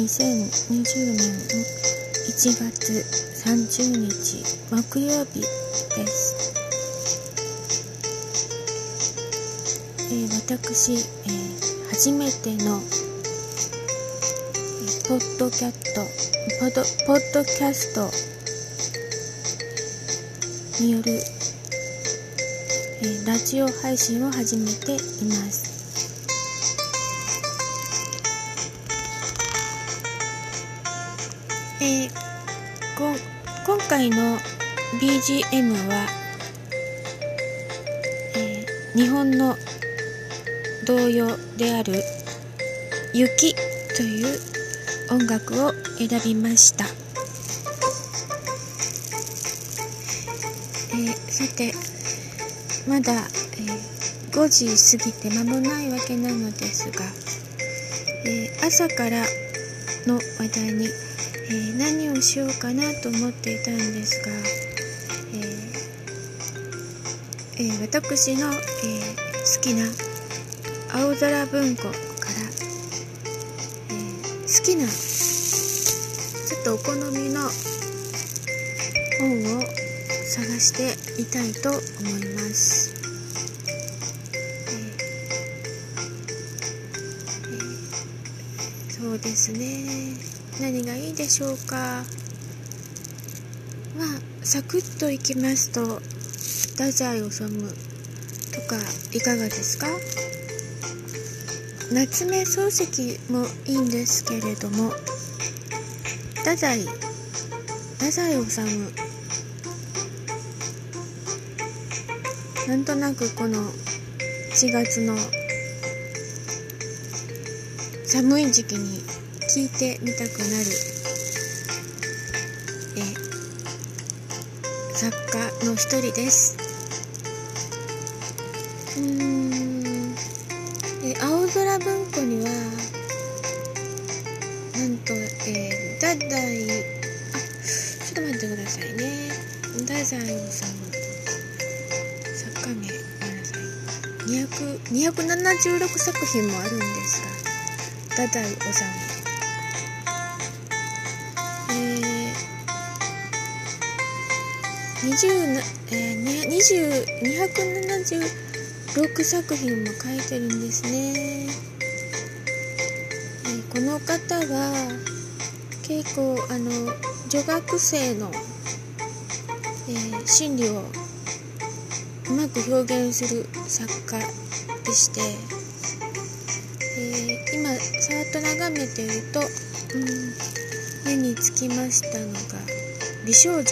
2020年の1月30日木曜日です。えー私、えー初めての、ポッドキャットポッドポッドキャストによる、えーラジオ配信を始めています。BGM は、えー日本の童謡である「雪」という音楽を選びました、えーさてまだ、えー5時過ぎて間もないわけなのですが、えー朝からの話題に、えー何をしようかなと思っていたんですが、えー私の、えー好きな青空文庫から、えー好きなちょっとお好みの本を探していたいと思います。えそうですね何がいいでしょうかまあサクッといきますと太宰治とかいかがですか？夏目漱石もいいんですけれども太宰太宰治なんとなくこの4月の寒い時期に聞いてみたくなるえ作家の一人です。うーん。え青空文庫にはなんとえー、太宰あちょっと待ってくださいね。太宰治作家名ごめんなさい200 276作品もあるんですが太宰治。えー、20な、えー、に20 276作品も書いてるんですね、えーこの方は結構あの女学生の、えー心理をうまく表現する作家でして、えー今さーっと眺めていると、うん、目につきましたのが「美少女」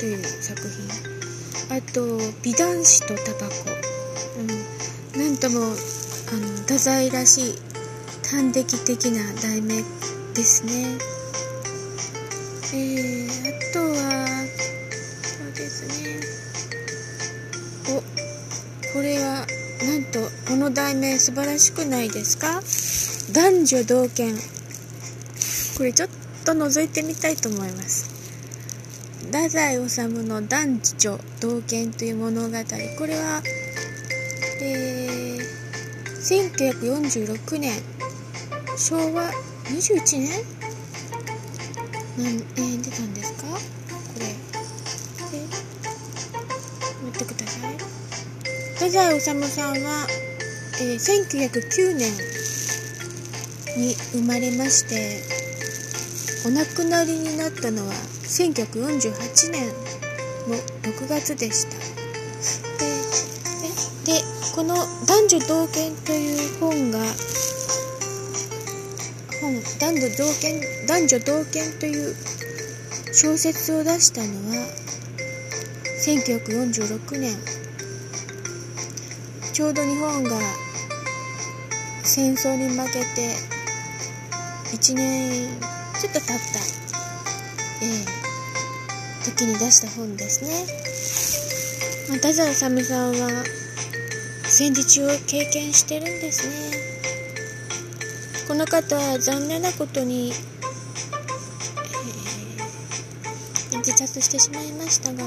という作品。あと「美男子とタバコ」、ともあの太宰らしい端的的な題名ですね。えー、あとはそうですね。おこれはなんとこの題名素晴らしくないですか？男女同権。これちょっと覗いてみたいと思います。太宰治の男女同権という物語。これはえー、1946年昭和21年なん、えー出たんですか？これ。え？待ってください。太宰治さんは、えー1909年に生まれましてお亡くなりになったのは1948年の6月でした。男女同権」という本が本男女同権男女同権という小説を出したのは1946年ちょうど日本が戦争に負けて1年ちょっと経った、ええ時に出した本ですね。まあ太宰治さんは戦時中を経験してるんですね。この方は残念なことに、えー自殺してしまいましたが、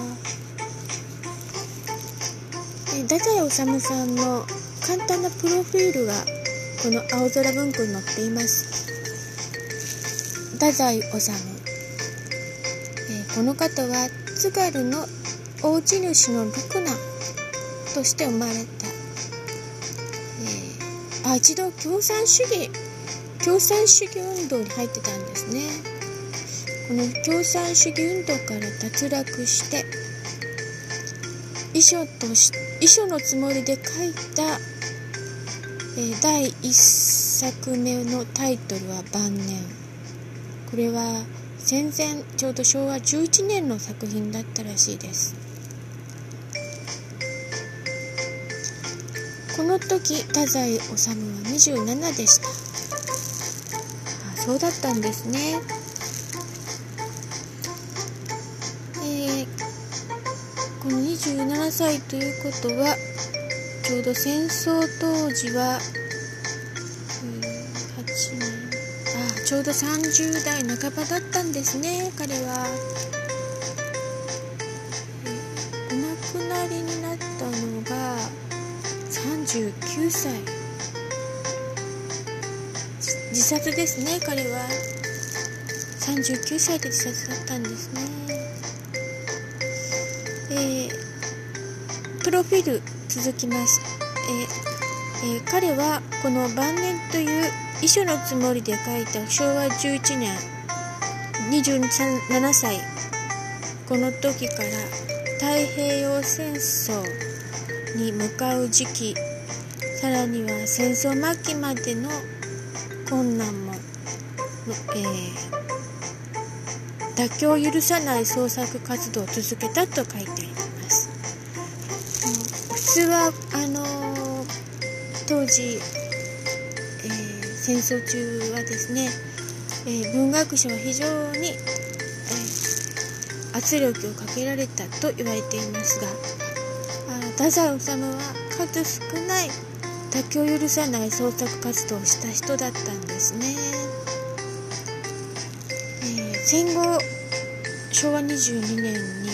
えー太宰治さんの簡単なプロフィールがこの青空文庫に載っています。太宰治、えー、この方は津軽の大地主の六男として生まれ、あ一度共産主義共産主義運動に入ってたんですね。この共産主義運動から脱落して遺書とし遺書のつもりで書いた、えー、第1作目のタイトルは「晩年」これは戦前ちょうど昭和11年の作品だったらしいです。この時太宰治は27でした。あそうだったんですね。えー、この27歳ということはちょうど戦争当時は8年あちょうど30代半ばだったんですね彼は。お亡くなりになったのが39歳。自殺ですね彼は。39歳で自殺だったんですね。えー、プロフィール続きます、えーえー、彼はこの晩年という遺書のつもりで書いた昭和11年27歳。この時から太平洋戦争に向かう時期。さらには戦争末期までの困難も、えー、妥協を許さない創作活動を続けたと書いてあります。普通はあのー、当時え戦争中はですね、えー、文学者は非常に、えー、圧力をかけられたと言われていますが太宰治は数少ない妥協を許さない創作活動をした人だったんですね、えー、戦後昭和22年に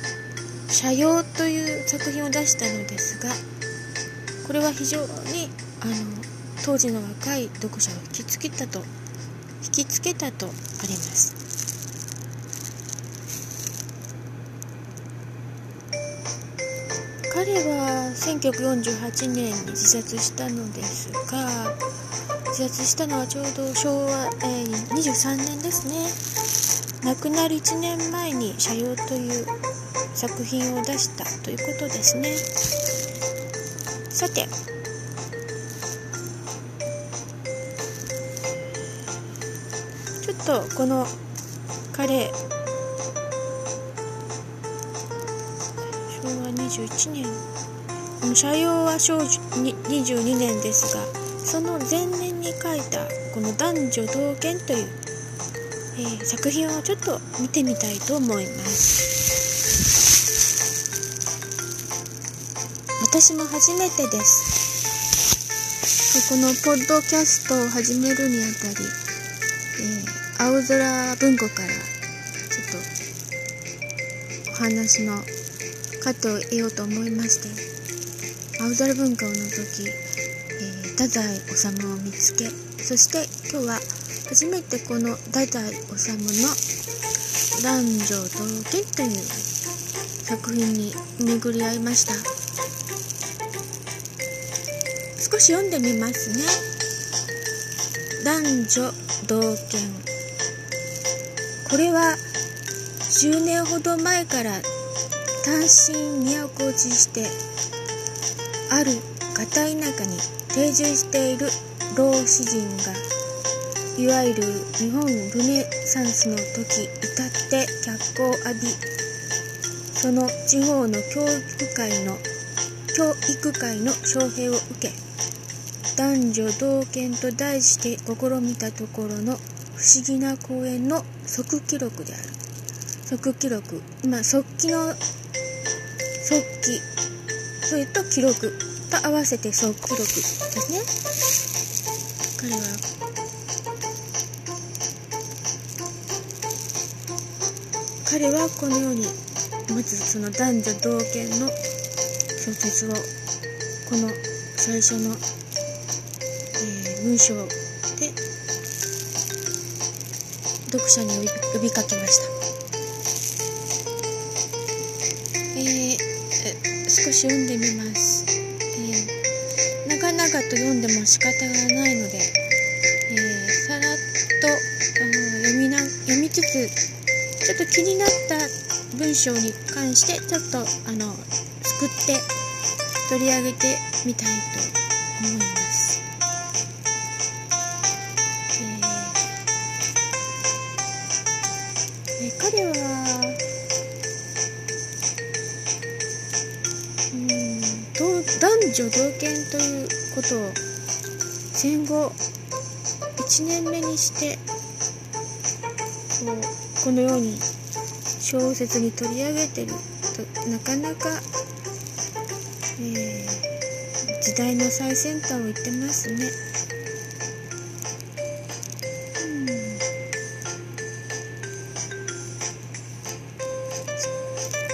「斜陽」という作品を出したのですがこれは非常にあの当時の若い読者を引きつけたと引きつけたとあります。1948年に自殺したのですが自殺したのはちょうど昭和、えー、23年ですね。亡くなる1年前に「斜陽」という作品を出したということですね。さてちょっとこの彼昭和21年この斜陽は昭22年ですがその前年に書いたこの「男女同権」という、えー、作品をちょっと見てみたいと思います。私も初めてです。このポッドキャストを始めるにあたり、えー青空文庫からちょっとお話のカットを得ようと思いまして青空文化を除き、えー、太宰治を見つけそして今日は初めてこの太宰治の「男女同権」という作品に巡り合いました。少し読んでみますね。男女同権これは10年ほど前から単身都落ちしてある片田舎に定住している老子人がいわゆる日本ルネサンスの時至って脚光を浴びその地方の教育会の教育会の招聘を受け男女同権と題して試みたところの不思議な公演の即記録である即記録今即記の即記それと記録と合わせて即記録ですね。彼は。彼はこのようにまずその男女同権の小説をこの最初の、えー、文章で読者に呼びかけました。し読んでみます、えー、長々と読んでも仕方がないので、えー、さらっと読みな読みつつちょっと気になった文章に関してちょっとあの作って取り上げてみたいと思います。ことを戦後1年目にしてこうこのように小説に取り上げてるとなかなかえー、時代の最先端を言ってますね。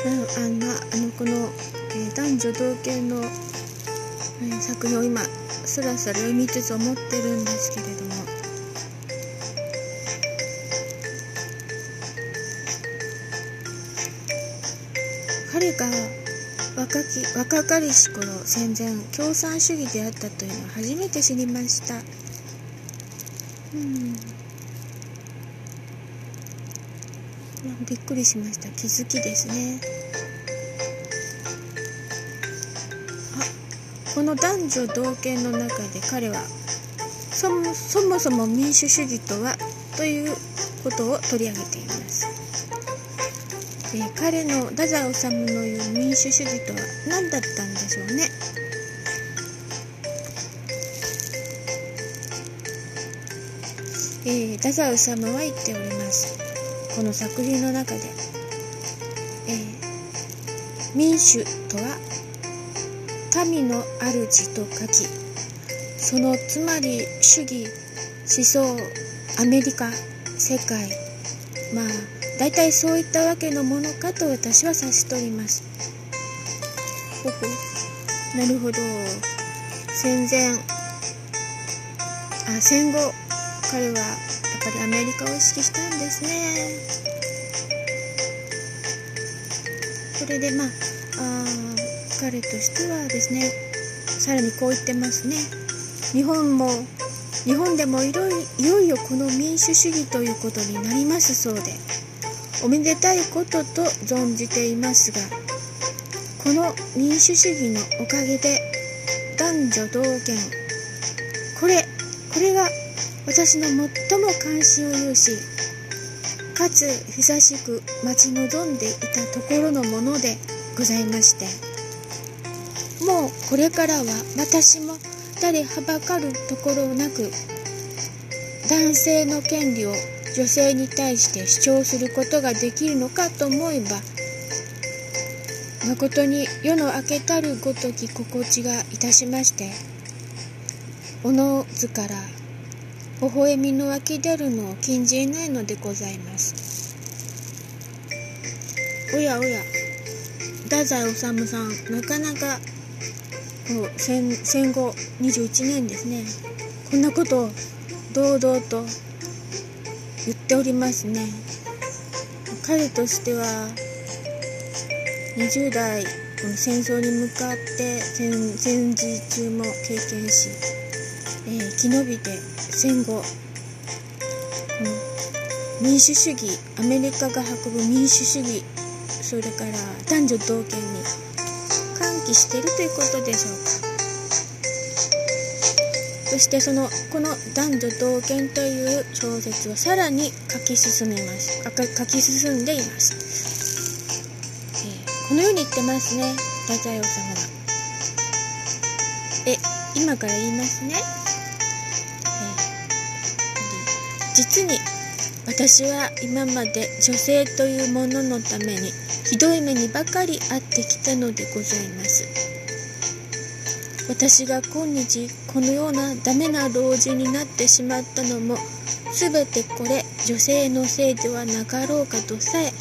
うん、あのあのこの、えー、男女同権の、えー、作品を今すらすら読みつつ思ってるんですけれども。彼が若き若かりし頃戦前共産主義であったというのを初めて知りました。うん。びっくりしました。気づきですね。の男女同権の中で彼はそもそもそも民主主義とはということを取り上げていますえー、彼の太宰治の言う民主主義とは何だったんでしょうね。えー、太宰治は言っておりますこの作品の中で、えー、民主とは神の主と書きそのつまり主義思想アメリカ世界まあ大体そういったわけのものかと私は察しております。ほほ。なるほど。戦前あ戦後彼はやっぱりアメリカを意識したんですね。それでまあ彼としてはですねさらにこう言ってますね。日本も日本でもいろいよいよこの民主主義ということになりますそうでおめでたいことと存じていますがこの民主主義のおかげで男女同権これこれが私の最も関心を有しかつ久しく待ち望んでいたところのものでございましてもうこれからは私も誰はばかるところなく男性の権利を女性に対して主張することができるのかと思えば誠に世の明けたるごとき心地がいたしましておのずから微笑みの湧き出るのを禁じないのでございます。おやおや太宰治さんなかなかう戦戦後21年ですね。こんなことを堂々と言っておりますね。彼としては20代この戦争に向かって戦時中も経験し、えー、生き延びて戦後民主主義アメリカが運ぶ民主主義それから男女同権に喚起しているということでしょうか。そしてそのこの「男女同権」という小説をさらに書き進めます。書き進んでいます、えー、このように言ってますね。太宰治は。え今から言いますね、えー、実に私は今まで女性というもののためにひどい目にばかり遭ってきたのでございます。私が今日このようなダメな老人になってしまったのも全てこれ女性のせいではなかろうかとさえ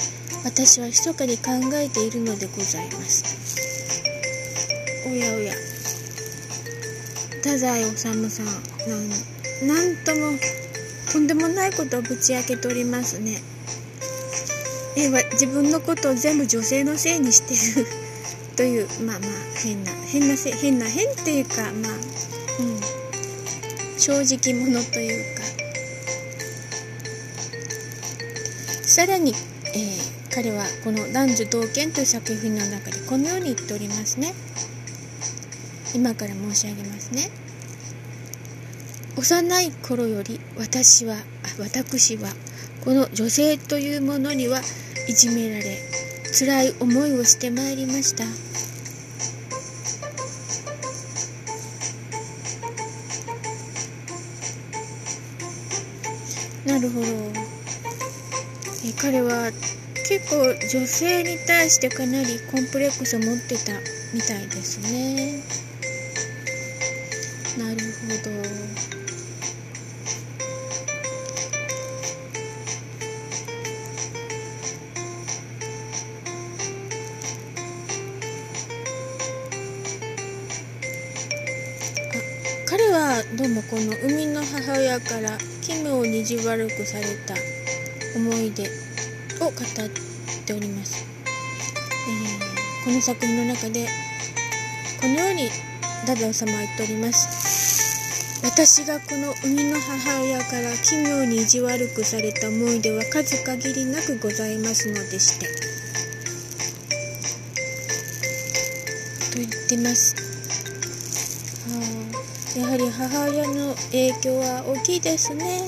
私は密かに考えているのでございます。おやおや。太宰治さんなんともとんでもないことをぶち明けておりますね。え自分のことを全部女性のせいにしてる。というまあまあ変な変な変な変っていうかまあうん。正直者というか。さらに、えー、彼はこの「男女同権」という作品の中でこのように言っておりますね。今から申し上げますね。幼い頃より私は私はこの女性というものにはいじめられ辛い思いをしてまいりました。なるほど。え彼は結構女性に対してかなりコンプレックスを持ってたみたいですね。はどうもこの生みの母親から奇妙に意地悪くされた思い出を語っております、えー、この作品の中でこのようにダダオ様は言っております。私がこの生みの母親から奇妙に意地悪くされた思い出は数限りなくございますのでして。と言ってます。やはり母親の影響は大きいですね。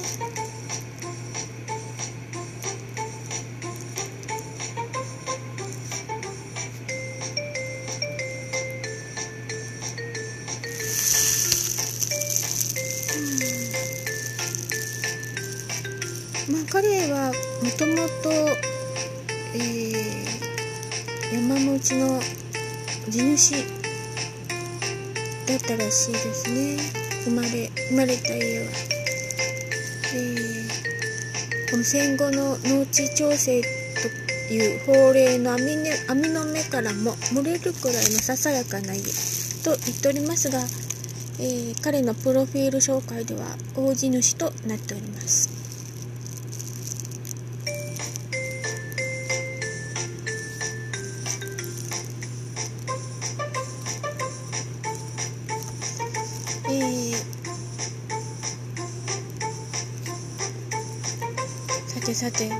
たらしいですね生まれ生まれた家は。この戦後の農地調整という法令の網,、網の目からも漏れるくらいのささやかな家と言っておりますが、えー、彼のプロフィール紹介では大地主となっております。さて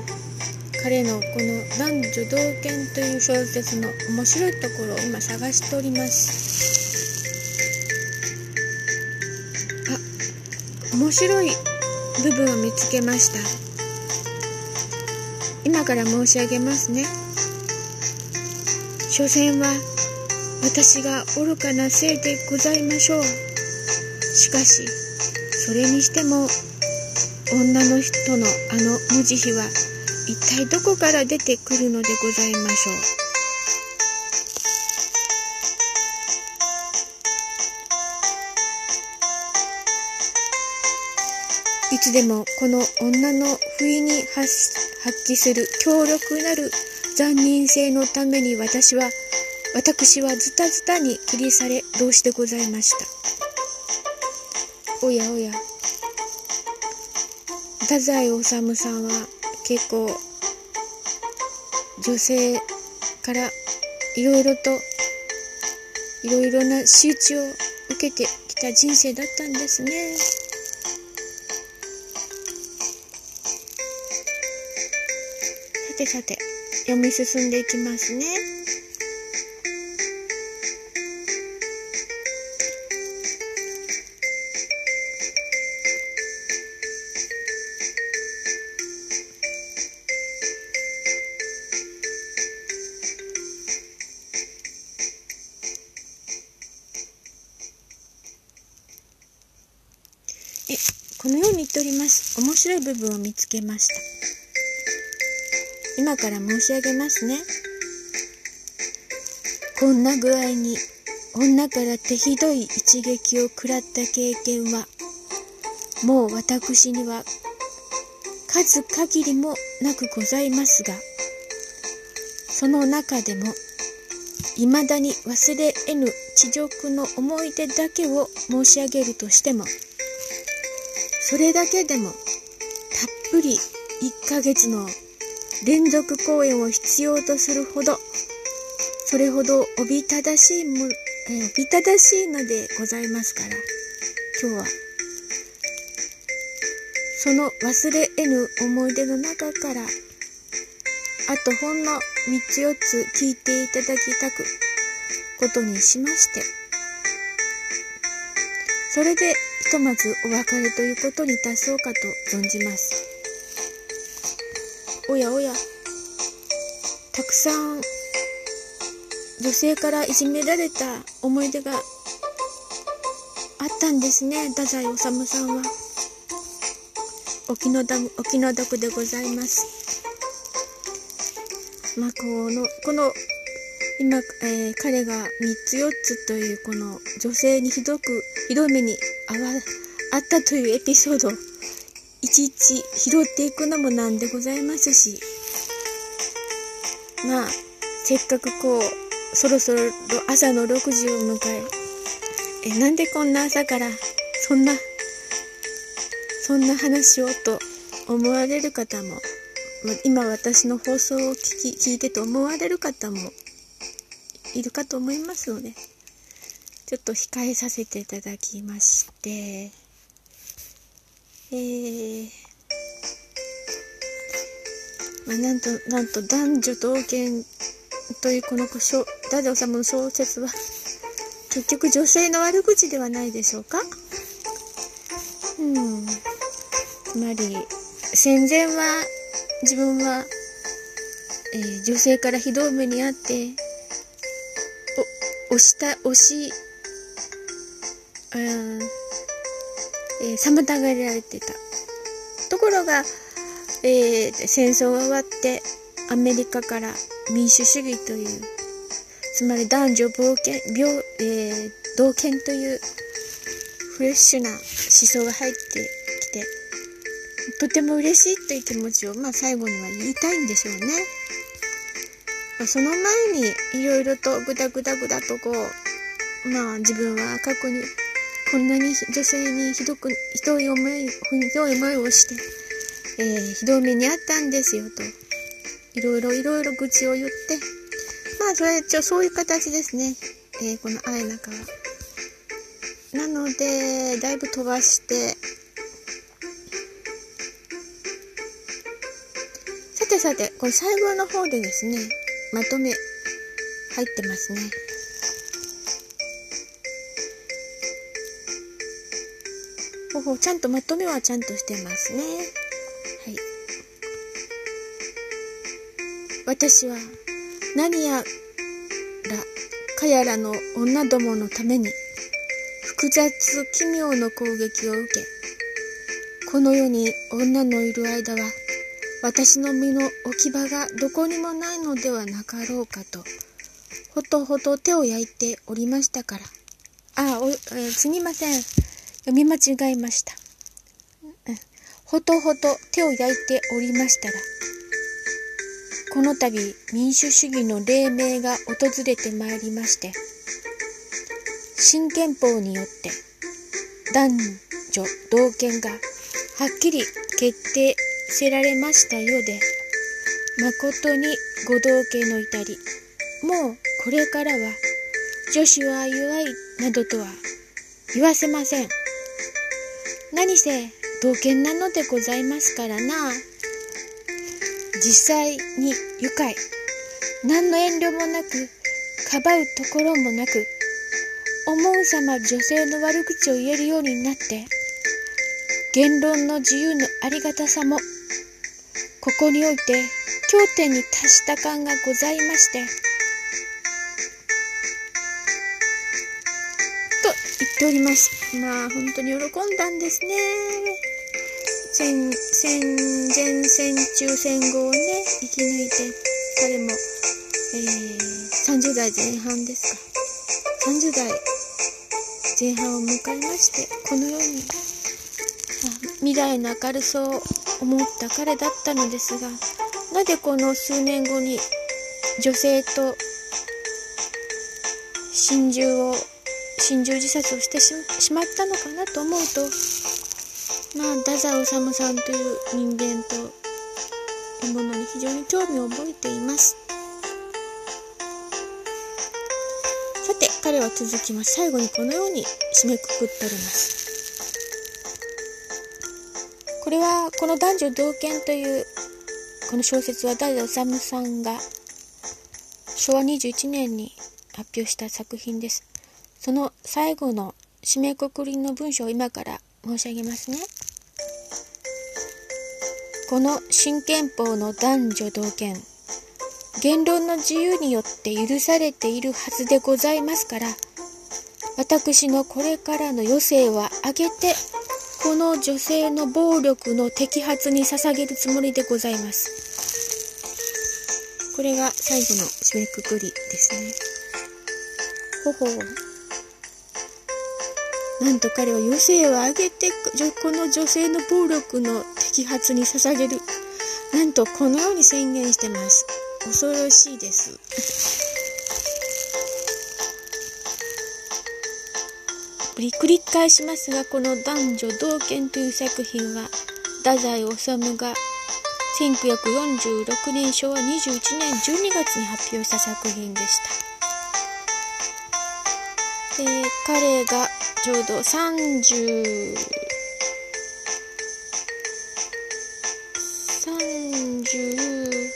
彼のこの「男女同権」という小説の面白いところを今探しております。あ面白い部分を見つけました。今から申し上げますね。所詮は私が愚かなせいでございましょう。しかしそれにしても女の人のあの文字比は一体どこから出てくるのでございましょう？いつでもこの女の不意に発揮する強力なる残忍性のために私は私はズタズタに切りされどうしてございました？おやおや。太宰治さんは結構女性からいろいろといろいろな仕打ちを受けてきた人生だったんですね。さてさて読み進んでいきますね。い部分を見つけました今から申し上げますねこんな具合に女から手ひどい一撃を食らった経験はもう私には数限りもなくございますがその中でも未だに忘れ得ぬ地獄の思い出だけを申し上げるとしてもそれだけでもたっぷり1ヶ月の連続公演を必要とするほど、それほどおびただしいも、えー、おびただしいのでございますから、今日は、その忘れ得ぬ思い出の中から、あとほんの3つ4つ聞いていただきたく、ことにしまして、それでひとまずお別れということにいたそうかと存じます。おやおや、たくさん女性からいじめられた思い出があったんですね、太宰治さんは。お気のお気の毒でございます。まあ、この、この今、えー、彼が3つ4つというこの女性にひどくひどい目にあわあったというエピソードいちいち拾っていくのもなんでございますし。まあせっかくこうそろそろ朝の6時を迎ええなんでこんな朝からそんなそんな話をと思われる方も今私の放送を聞き聞いてと思われる方もいるかと思いますので、ちょっと控えさせていただきまして、えー、まあ、なんと、なんと男女同権というこの太宰治の小説は、結局女性の悪口ではないでしょうか？うん。つまり、戦前は自分は、えー、女性からひどい目にあってお、押した、押し、あえー、妨げられてた。ところが、えー、戦争が終わって、アメリカから民主主義という、つまり男女冒険、病、えー、同権というフレッシュな思想が入ってきて、とても嬉しいという気持ちを、まあ最後には言いたいんでしょうね。まその前にいろいろとぐだぐだぐだとこう、まあ自分は過去にこんなに女性にひどく、ひどい思い、ひどい思いをして、えー、ひどい目にあったんですよと。いろいろいろいろ愚痴を言って、まあそれ一応そういう形ですね。えー、この愛中は。なので、だいぶ飛ばして、さてさて、これ最後の方でですね、まとめ入ってますねほほちゃんとまとめはちゃんとしてますねはい私は何やらかやらの女どものために複雑奇妙の攻撃を受けこの世に女のいる間は私の身の置き場がどこにもないのではなかろうかと、ほとほと手を焼いておりましたから。あ、お、え、すみません。読み間違えました。うん、ほとほと手を焼いておりましたら、この度民主主義の黎明が訪れてまいりまして、新憲法によって男女同権がはっきり決定せられましたようで、誠にご同家の至り、もうこれからは女子は弱いなどとは言わせません。何せ同権なのでございますからな。実際に愉快、何の遠慮もなく、かばうところもなく、思うさま女性の悪口を言えるようになって、言論の自由のありがたさもここにおいて頂点に達した感がございまして、っております。まあ本当に喜んだんですね。戦、戦前、戦中、戦後をね、生き抜いて、彼も、えー、30代前半ですか。30代前半を迎えまして、このように、未来の明るさを思った彼だったのですがなぜこの数年後に女性と心中を心中自殺をしてしまったのかなと思うとまあ太宰治さんという人間というものに非常に興味を覚えています。さて彼は続きます。最後にこのように締めくくっております。これはこの男女同権というこの小説は太宰治さんが昭和21年に発表した作品です。その最後の締めくくりの文章を今から申し上げますね。この新憲法の男女同権。言論の自由によって許されているはずでございますから私のこれからの余生は挙げてこの女性の暴力の摘発に捧げるつもりでございます。これが最後の締めくくりですね。ほほう。なんと彼は余生を挙げてこの女性の暴力の摘発に捧げる。なんとこのように宣言してます。恐ろしいです。繰り返しますがこの「男女同権」という作品は太宰治が1946年昭和21年12月に発表した作品でした。で彼がちょうど30 30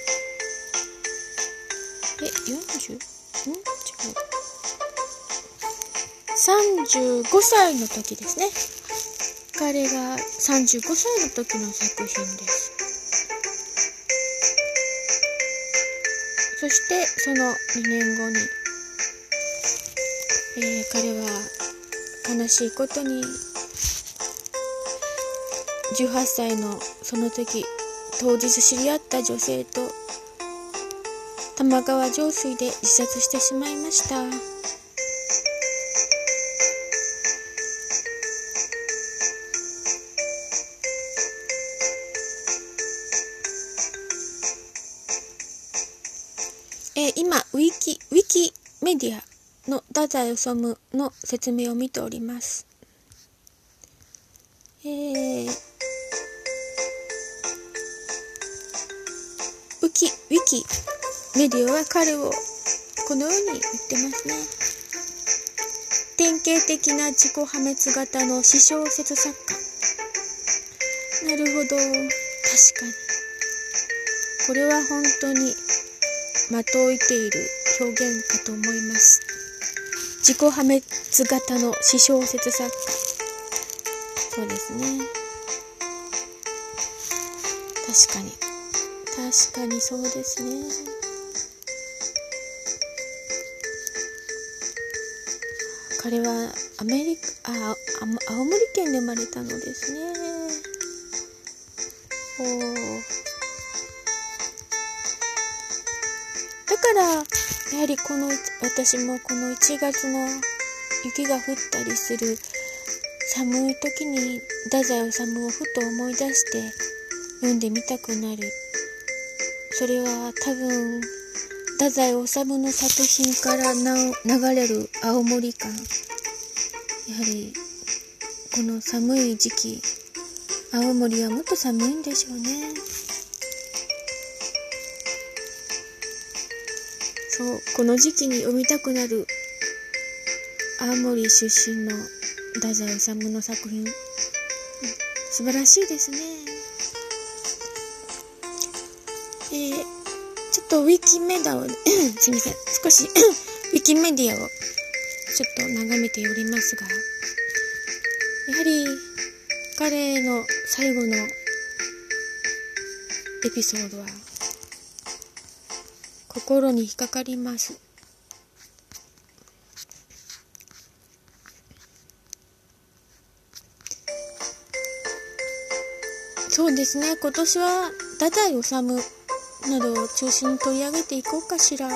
え40ん違う。35歳の時ですね。彼が35歳の時の作品です。そしてその2年後に、えー、彼は悲しいことに18歳のその時当日知り合った女性と玉川上水で自殺してしまいました。太宰治の説明を見ております。えー、ウキ、ウィキメディアは彼をこのように言ってますね。典型的な自己破滅型の私小説作家。なるほど。確かに。これは本当に的を射ている表現かと思います。自己破滅型の私小説作家そうですね。確かに。確かにそうですね。彼はアメリカあ青森県で生まれたのですね。おだからやはりこの私もこの1月の雪が降ったりする寒い時に太宰治をふと思い出して読んでみたくなる。それは多分太宰治の作品から流れる青森感やはりこの寒い時期青森はもっと寒いんでしょうね。そうこの時期に読みたくなる青森出身の太宰治の作品。素晴らしいですね。えー、ちょっとウィキメダを すみません。少し ウィキメディアをちょっと眺めておりますがやはり彼の最後のエピソードは心に引っかかります。そうですね、今年は太宰治などを中心に取り上げていこうかしら。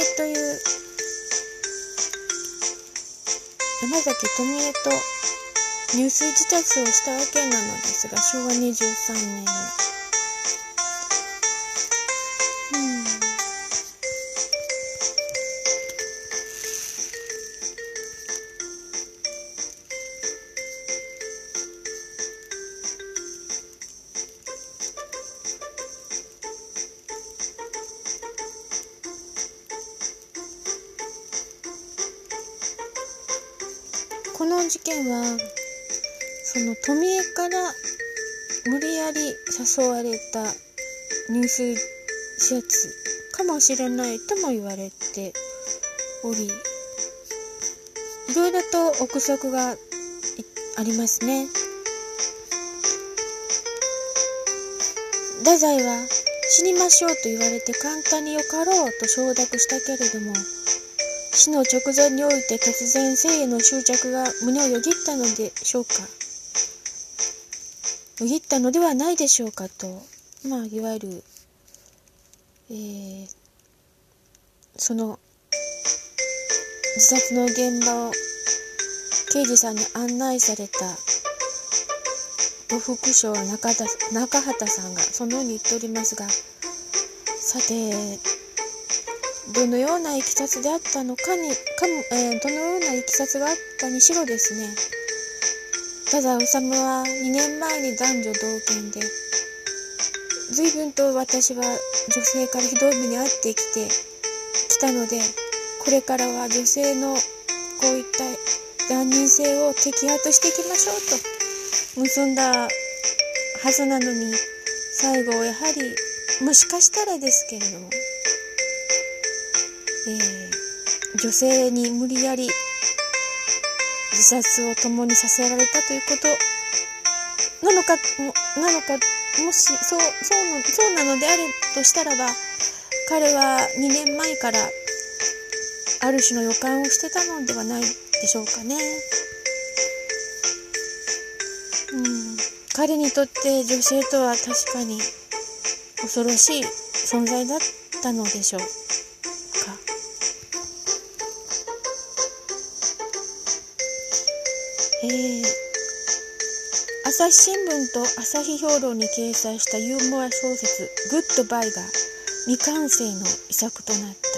江という山崎富江と入水自殺をしたわけなのですが昭和23年に。た入水施設かもしれないとも言われておりいろいろと憶測がありますね。太宰は死にましょうと言われて簡単によかろうと承諾したけれども死の直前において突然生への執着が胸をよぎったのでしょうかよぎったのではないでしょうかとまあいわゆる、えー、その自殺の現場を刑事さんに案内された副将中田中畑さんがそのように言っておりますがさてどのようないきさつであったのかにかも、えー、どのようないきさつがあったにしろですねただ治は2年前に男女同権で随分と私は女性からひどい目に遭ってきてきたのでこれからは女性のこういった断人性を摘発していきましょうと結んだはずなのに最後やはりもしかしたらですけれどもえー、女性に無理やり自殺を共にさせられたということなのかなのかもしそうそうそうなのであるとしたらば彼は2年前からある種の予感をしてたのではないでしょうかね。うん、彼にとって女性とは確かに恐ろしい存在だったのでしょうか。えー、朝日新聞と朝日評論に掲載したユーモア小説「グッドバイ」が未完成の遺作となった。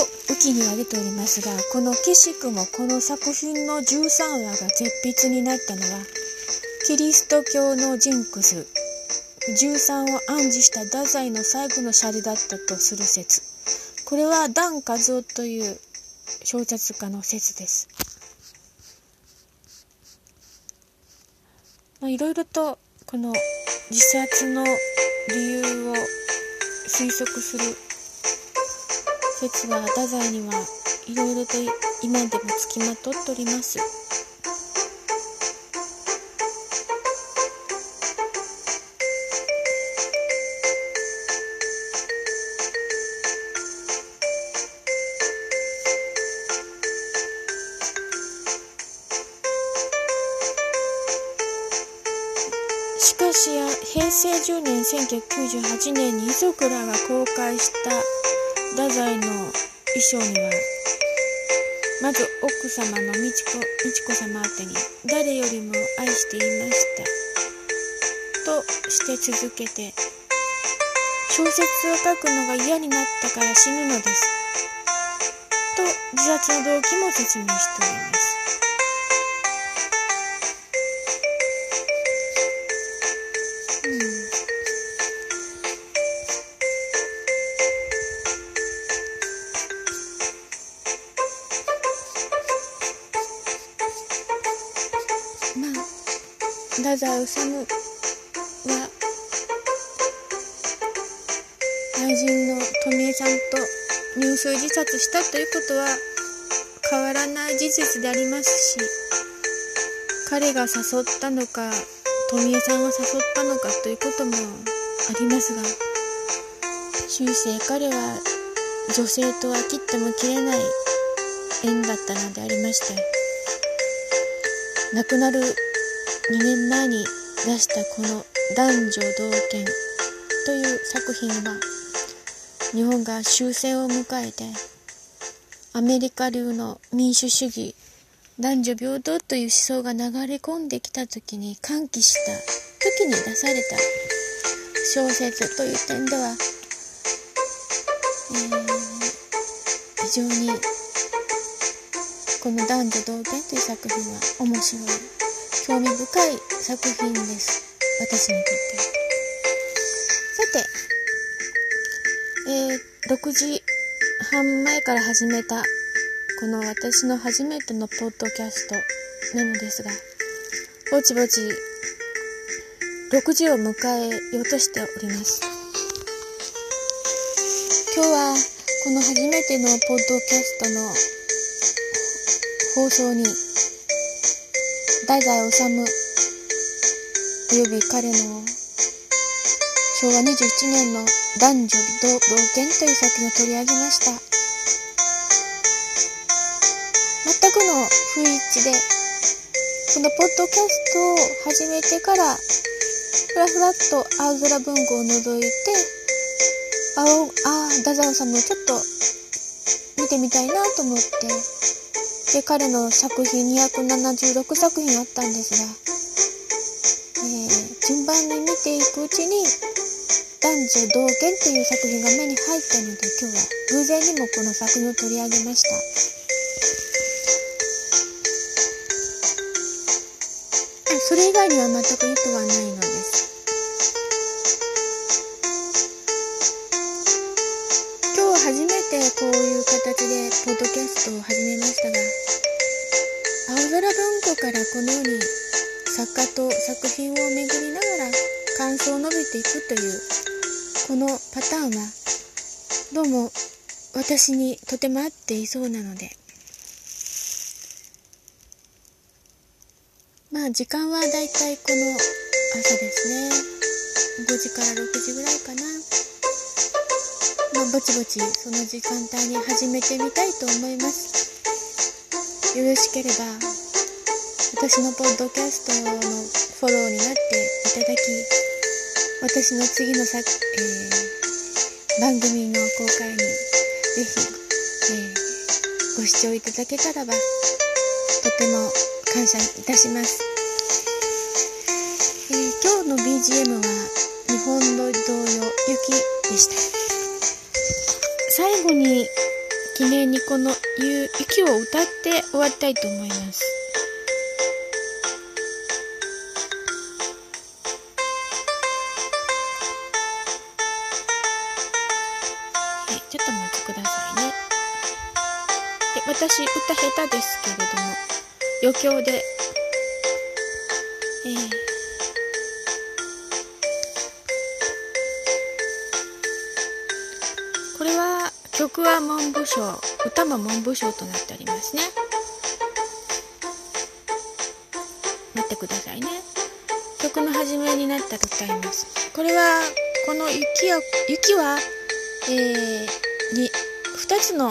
とウィキには出ておりますがこのくしくもこの作品の13話が絶筆になったのはキリスト教のジンクス13を暗示した太宰の最後のシャレだったとする説。これはダン・カズオという小説家の説です。まあ、いろいろとこの自殺の理由を推測する説は太宰にはいろいろと今でもつきまとっております。1998年に遺族らが公開した太宰の衣装にはまず奥様の美智子美智子様宛てに誰よりも愛していましたとして続けて小説を書くのが嫌になったから死ぬのです。と自殺の動機も説明しております。と入水自殺したということは変わらない事実でありますし彼が誘ったのか富江さんが誘ったのかということもありますが終生彼は女性とは切っても切れない縁だったのでありまして亡くなる2年前に出したこの「男女同権」という作品は日本が終戦を迎えてアメリカ流の民主主義男女平等という思想が流れ込んできた時に喚起した時に出された小説という点では、えー、非常にこの男女同権という作品は面白い興味深い作品です。私にとって。さて、えー、6時半前から始めたこの私の初めてのポッドキャストなのですがぼちぼち6時を迎えようとしております。今日はこの初めてのポッドキャストの放送に太宰治および彼の昭和27年の男女同権という作品を取り上げました。全くの不一致でこのポッドキャストを始めてからふらふらっと青空文庫を覗いてああ太宰治をちょっと見てみたいなと思ってで彼の作品276作品あったんですが、えー、順番に見ていくうちに男女同権という作品が目に入ったので今日は偶然にもこの作品を取り上げました。それ以外には全く意図はないのです。今日初めてこういう形でポッドキャストを始めましたが青空文庫からこのように作家と作品を巡りながら感想を述べていくというこのパターンはどうも私にとても合っていそうなのでまあ時間はだいたいこの朝ですね。5時から6時ぐらいかな。まあぼちぼちその時間帯に始めてみたいと思います。よろしければ私のポッドキャストのフォローになっていただき私の次のさ、えー、番組の公開にぜひ、えー、ご視聴いただけたらばとても感謝いたします、えー、今日の BGM は日本の童謡「雪」でした。最後に記念にこの「雪」を歌って終わりたいと思います。下手ですけれども余興でえー曲は文部省歌も文部省となっておりますね。待ってくださいね。曲の始めになったら歌います。これはこの雪は雪はえー、に2つの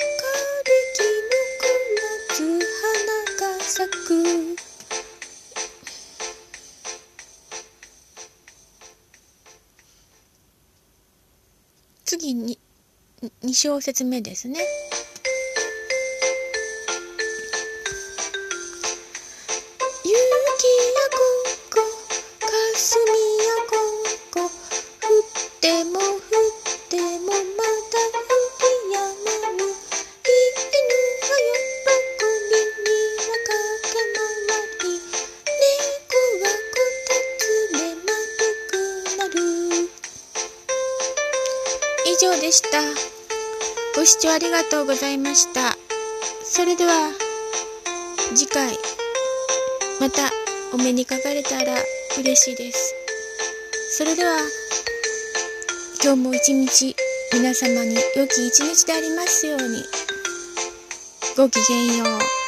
2小節目ですね。ました。それでは、次回、またお目にかかれたら嬉しいです。それでは、今日も一日皆様に良き一日でありますように。ごきげんよう。